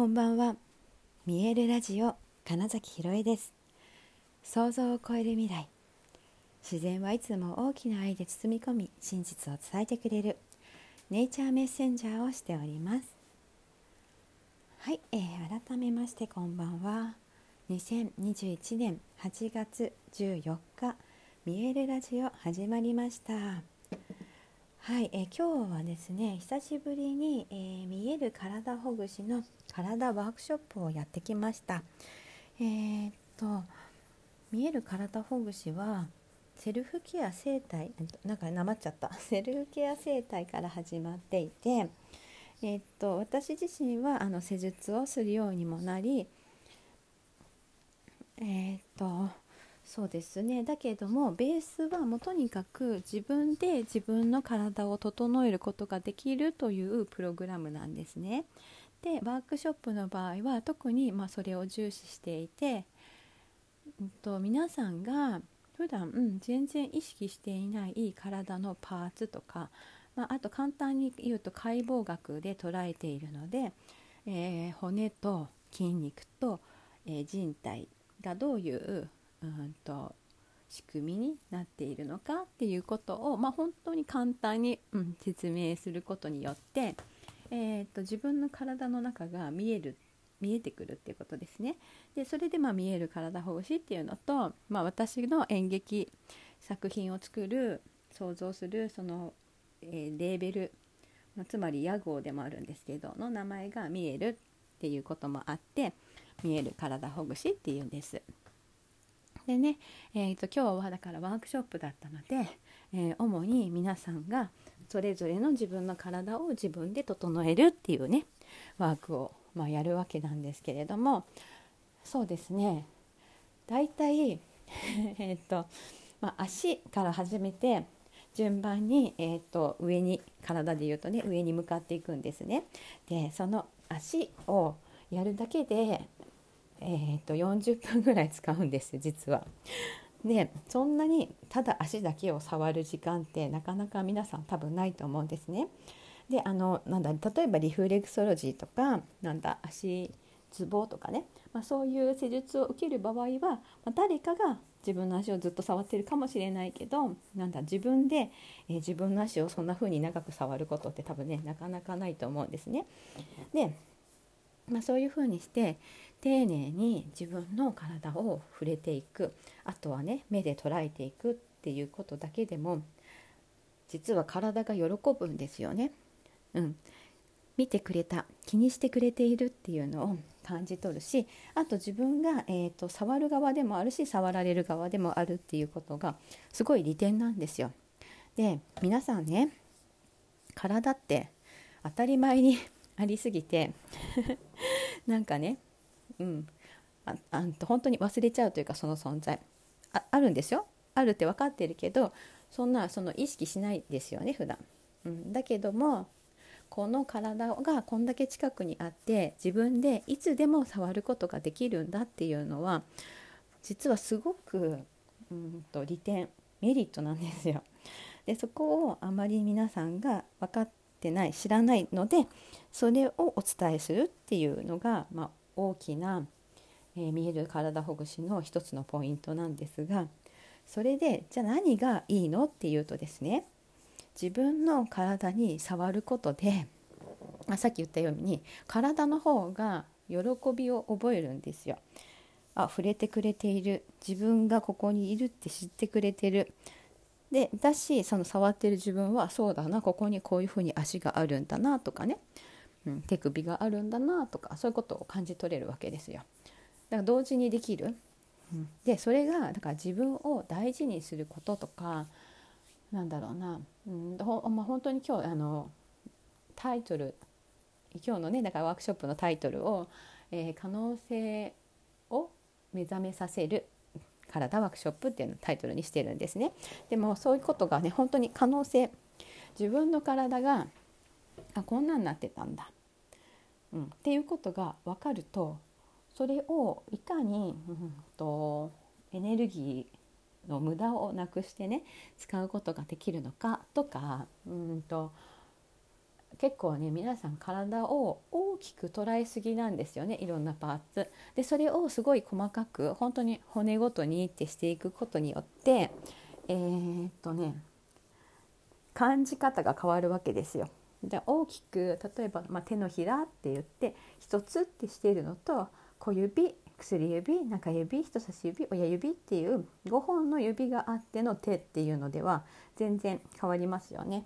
こんばんは。見えるラジオ金崎ひろえです。想像を超える未来。自然はいつも大きな愛で包み込み真実を伝えてくれるネイチャーメッセンジャーをしております。はい、えー、改めましてこんばんは。2021年8月14日見えるラジオ始まりました。はい、えー、今日はですね久しぶりに、えー、見える体ほぐしの体ワークショップをやってきました。えー、っと見える体ほぐしはセルフケア生態なんかなまっちゃった。セルフケア生態から始まっていてえ、っと私自身はあの施術をするようにもなりえ、っとそうですねだけどもベースはもうとにかく自分で自分の体を整えることができるというプログラムなんですね。でワークショップの場合は特にまそれを重視していて、うんと、皆さんが普段、うん、全然意識していない体のパーツとか、まあ、あと簡単に言うと解剖学で捉えているので、えー、骨と筋肉と、えー、人体がどういううんと仕組みになっているのかっていうことを、まあ、本当に簡単に、うん、説明することによって、えーと、自分の体の中が見える見えてくるっていうことですね。でそれでまあ見える体ほぐしっていうのと、まあ、私の演劇作品を作る想像するその、えー、レーベル、ま、つまり屋号でもあるんですけどの名前が見えるっていうこともあって見える体ほぐしっていうんです。でね、えーと、今日はだからワークショップだったので、えー、主に皆さんがそれぞれの自分の体を自分で整えるっていうねワークを、まあ、やるわけなんですけれどもそうですね大体 えっと、まあ、足から始めて順番に、えーと、上に体でいうとね上に向かっていくんですね。でその足をやるだけでえーと、40分ぐらい使うんです実は。でそんなにただ足だけを触る時間ってなかなか皆さん多分ないと思うんですね。であのなんだ例えばリフレクソロジーとかなんだ足ツボとかね、まあ、そういう施術を受ける場合は、まあ、誰かが自分の足をずっと触ってるかもしれないけどなんだ自分で、えー、自分の足をそんな風に長く触ることって多分ねなかなかないと思うんですね。で、まあ、そういう風にして丁寧に自分の体を触れていくあとはね目で捉えていくっていうことだけでも実は体が喜ぶんですよね。うん、見てくれた気にしてくれているっていうのを感じ取るしあと自分が、えーと、触る側でもあるし触られる側でもあるっていうことがすごい利点なんですよ。で皆さんね体って当たり前にありすぎて なんかねうん。ああん本当に忘れちゃうというかその存在。ああるんですよ。あるって分かってるけどそんなその意識しないですよね普段、うん、だけどもこの体がこんだけ近くにあって自分でいつでも触ることができるんだっていうのは実はすごくうんと利点メリットなんですよ。でそこをあまり皆さんが分かってない知らないのでそれをお伝えするっていうのが、まあ、大きな、えー、見える体ほぐしの一つのポイントなんですがそれでじゃあ何がいいのっていうとですね自分の体に触ることで、まあ、さっき言ったように体の方が喜びを覚えるんですよ。あ触れてくれている。自分がここにいるって知ってくれてる。でだしその触ってる自分はそうだなここにこういうふうに足があるんだなとかね。うん、手首があるんだなとかそういうことを感じ取れるわけですよ。だから同時にできる、うん、でそれがだから自分を大事にすることとかなんだろうな、うん。ほまあ、本当に今日あのタイトル今日のねだからワークショップのタイトルを、えー、可能性を目覚めさせる体ワークショップっていうのタイトルにしてるんですね。でもそういうことがね本当に可能性自分の体があこんなんなってたんだ、うん、っていうことが分かるとそれをいかに、うん、とエネルギーの無駄をなくしてね使うことができるのかとかうんと結構ね皆さん体を大きく捉えすぎなんですよねいろんなパーツでそれをすごい細かく本当に骨ごとにってしていくことによってえー、っとね感じ方が変わるわけですよ。で大きく例えば、まあ、手のひらって言って一つってしているのと小指薬指中指人差し指親指っていう5本の指があっての手っていうのでは全然変わりますよね。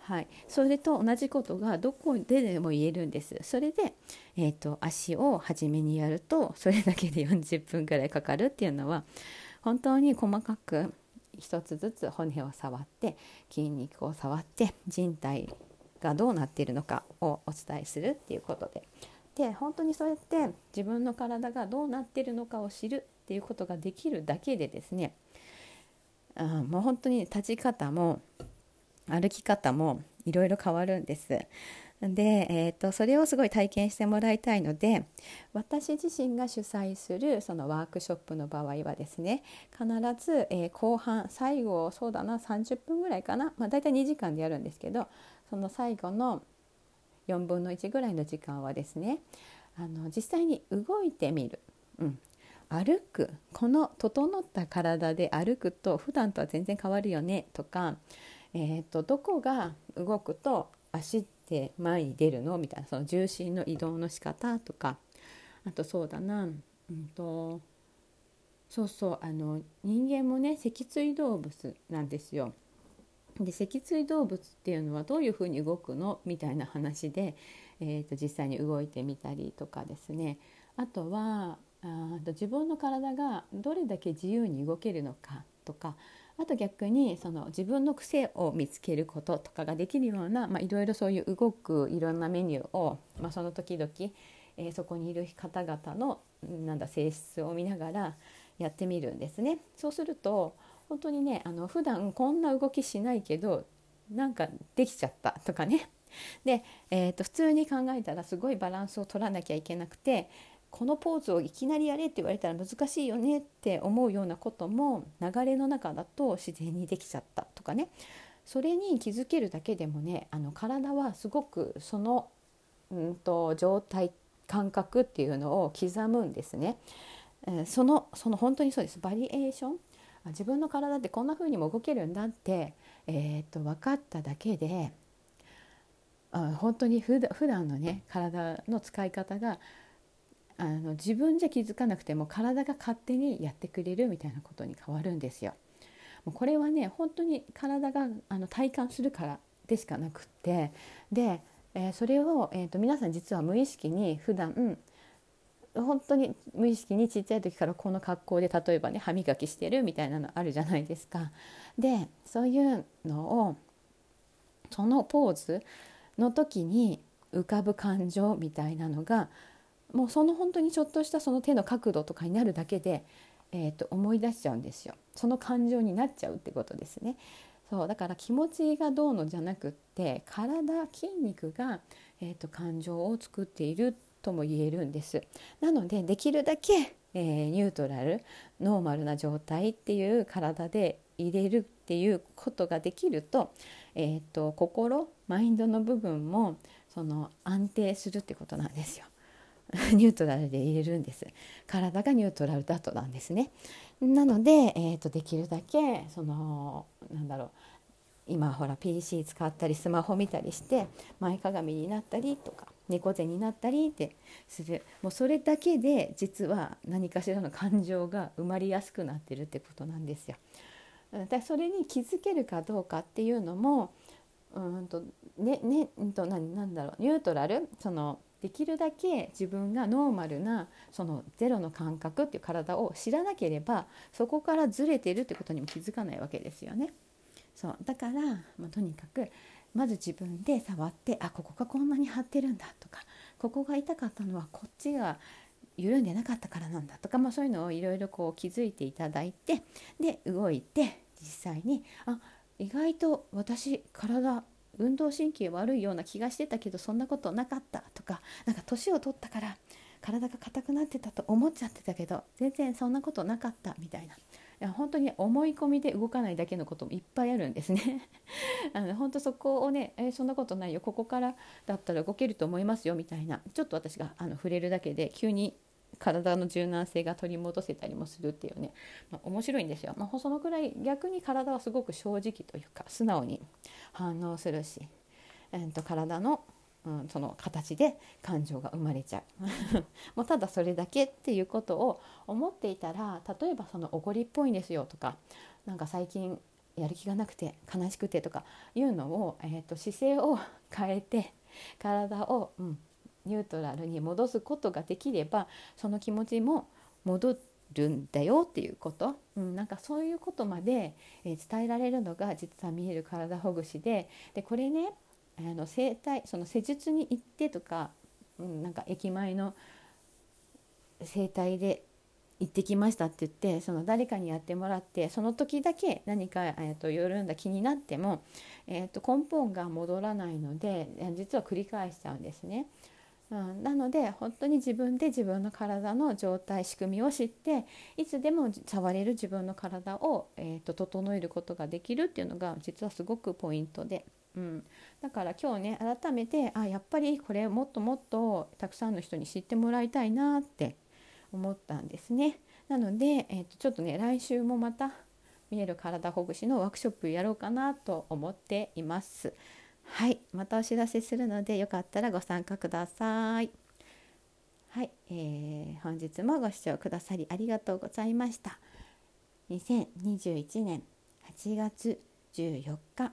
はい、それと同じことがどこででも言えるんです。それで、えーと、足を初めにやるとそれだけで40分くらいかかるっていうのは本当に細かく一つずつ骨を触って筋肉を触って人体がどうなっているのかをお伝えするっていうことで。で本当にそうやって自分の体がどうなっているのかを知るっていうことができるだけでですね。あもう本当に立ち方も歩き方もいろいろ変わるんです。で、えーと、それをすごい体験してもらいたいので私自身が主催するそのワークショップの場合はですね必ず、えー、後半最後そうだな30分ぐらいかな、まあ、大体2時間でやるんですけどその最後の4分の1ぐらいの時間はですねあの実際に動いてみる、うん、歩く。この整った体で歩くと普段とは全然変わるよね。とか、えーと、どこが動くと足って前に出るの？みたいなその重心の移動の仕方？とか。あとそうだな、うんとそうそうあの人間もね脊椎動物なんですよ。で脊椎動物っていうのはどういうふうに動くのみたいな話で、えーと、実際に動いてみたりとかですねあとはあと自分の体がどれだけ自由に動けるのかとかあと逆にその自分の癖を見つけることとかができるような、まあ、いろいろそういう動くいろんなメニューを、まあ、その時々、えー、そこにいる方々のなんだ性質を見ながらやってみるんですね。そうすると本当にねあの普段こんな動きしないけどなんかできちゃったとかね。で、えーと、普通に考えたらすごいバランスを取らなきゃいけなくてこのポーズをいきなりやれって言われたら難しいよねって思うようなことも流れの中だと自然にできちゃったとかね。それに気づけるだけでもねあの体はすごくその、うんと、状態感覚っていうのを刻むんですね。そのその本当にそうです。バリエーション自分の体ってこんな風にも動けるんだって、えー、っと分かっただけであ本当にふだ普段のね体の使い方があの自分じゃ気づかなくても体が勝手にやってくれるみたいなことに変わるんですよ。もうこれはね本当に体があの体感するからでしかなくってで、えー、それを、えーと皆さん実は無意識に普段本当に無意識にちっちゃい時からこの格好で例えばね歯磨きしてるみたいなのあるじゃないですか。でそういうのをそのポーズの時に浮かぶ感情みたいなのがもうその本当にちょっとしたその手の角度とかになるだけで、えー、と思い出しちゃうんですよ。その感情になっちゃうってことですね。そうだから気持ちがどうのじゃなくって体筋肉が、えーと感情を作っているってとも言えるんです。なのでできるだけ、えー、ニュートラルノーマルな状態っていう体で入れるっていうことができると,、えーと、心マインドの部分もその安定するってことなんですよ。ニュートラルで入れるんです。体がニュートラルだとなんですね。なので、えーとできるだけそのなんだろう今ほら PC 使ったりスマホ見たりして前かがみになったりとか猫背になったりってするもうそれだけで実は何かしらの感情が生まれやすくなってるってことなんですよ。だそれに気づけるかどうかっていうのもうんとねねうんと何なんだろうニュートラル？そのできるだけ自分がノーマルなそのゼロの感覚っていう体を知らなければそこからずれてるってことにも気づかないわけですよね。そうだから、まあ、とにかくまず自分で触ってあここがこんなに張ってるんだとかここが痛かったのはこっちが緩んでなかったからなんだとか、まあ、そういうのをいろいろこう気づいていただいてで動いて実際にあ意外と私体運動神経悪いような気がしてたけどそんなことなかったとかなんか年を取ったから体が硬くなってたと思っちゃってたけど全然そんなことなかったみたいな。や本当に思い込みで動かないだけのこともいっぱいあるんですね。あの本当そこをね、えー、そんなことないよ。ここからだったら動けると思いますよみたいな。ちょっと私があの触れるだけで急に体の柔軟性が取り戻せたりもするっていうね、まあ、面白いんですよ、まあ、そのくらい逆に体はすごく正直というか素直に反応するし、えー、と体のうん、その形で感情が生まれちゃう。もうただそれだけっていうことを思っていたら例えばその怒りっぽいんですよとかなんか最近やる気がなくて悲しくてとかいうのを、えーと、姿勢を変えて体を、うん、ニュートラルに戻すことができればその気持ちも戻るんだよっていうこと、うん、なんかそういうことまで、えー、伝えられるのが実は見える体ほぐしで。でこれねあの整体その施術に行ってとか、うん、なんか駅前の整体で行ってきましたって言ってその誰かにやってもらってその時だけ何か、えーと、緩んだ気になっても、えーと、根本が戻らないので実は繰り返しちゃうんですね。うん、なので本当に自分で自分の体の状態仕組みを知っていつでも触れる自分の体を、えーと整えることができるっていうのが実はすごくポイントで。うん、だから今日ね改めてあやっぱりこれもっともっとたくさんの人に知ってもらいたいなって思ったんですね。なので、えー、とちょっとね来週もまた見える体ほぐしのワークショップやろうかなと思っています。はいまたお知らせするのでよかったらご参加ください。はい、えー、本日もご視聴くださりありがとうございました。2021年8月14日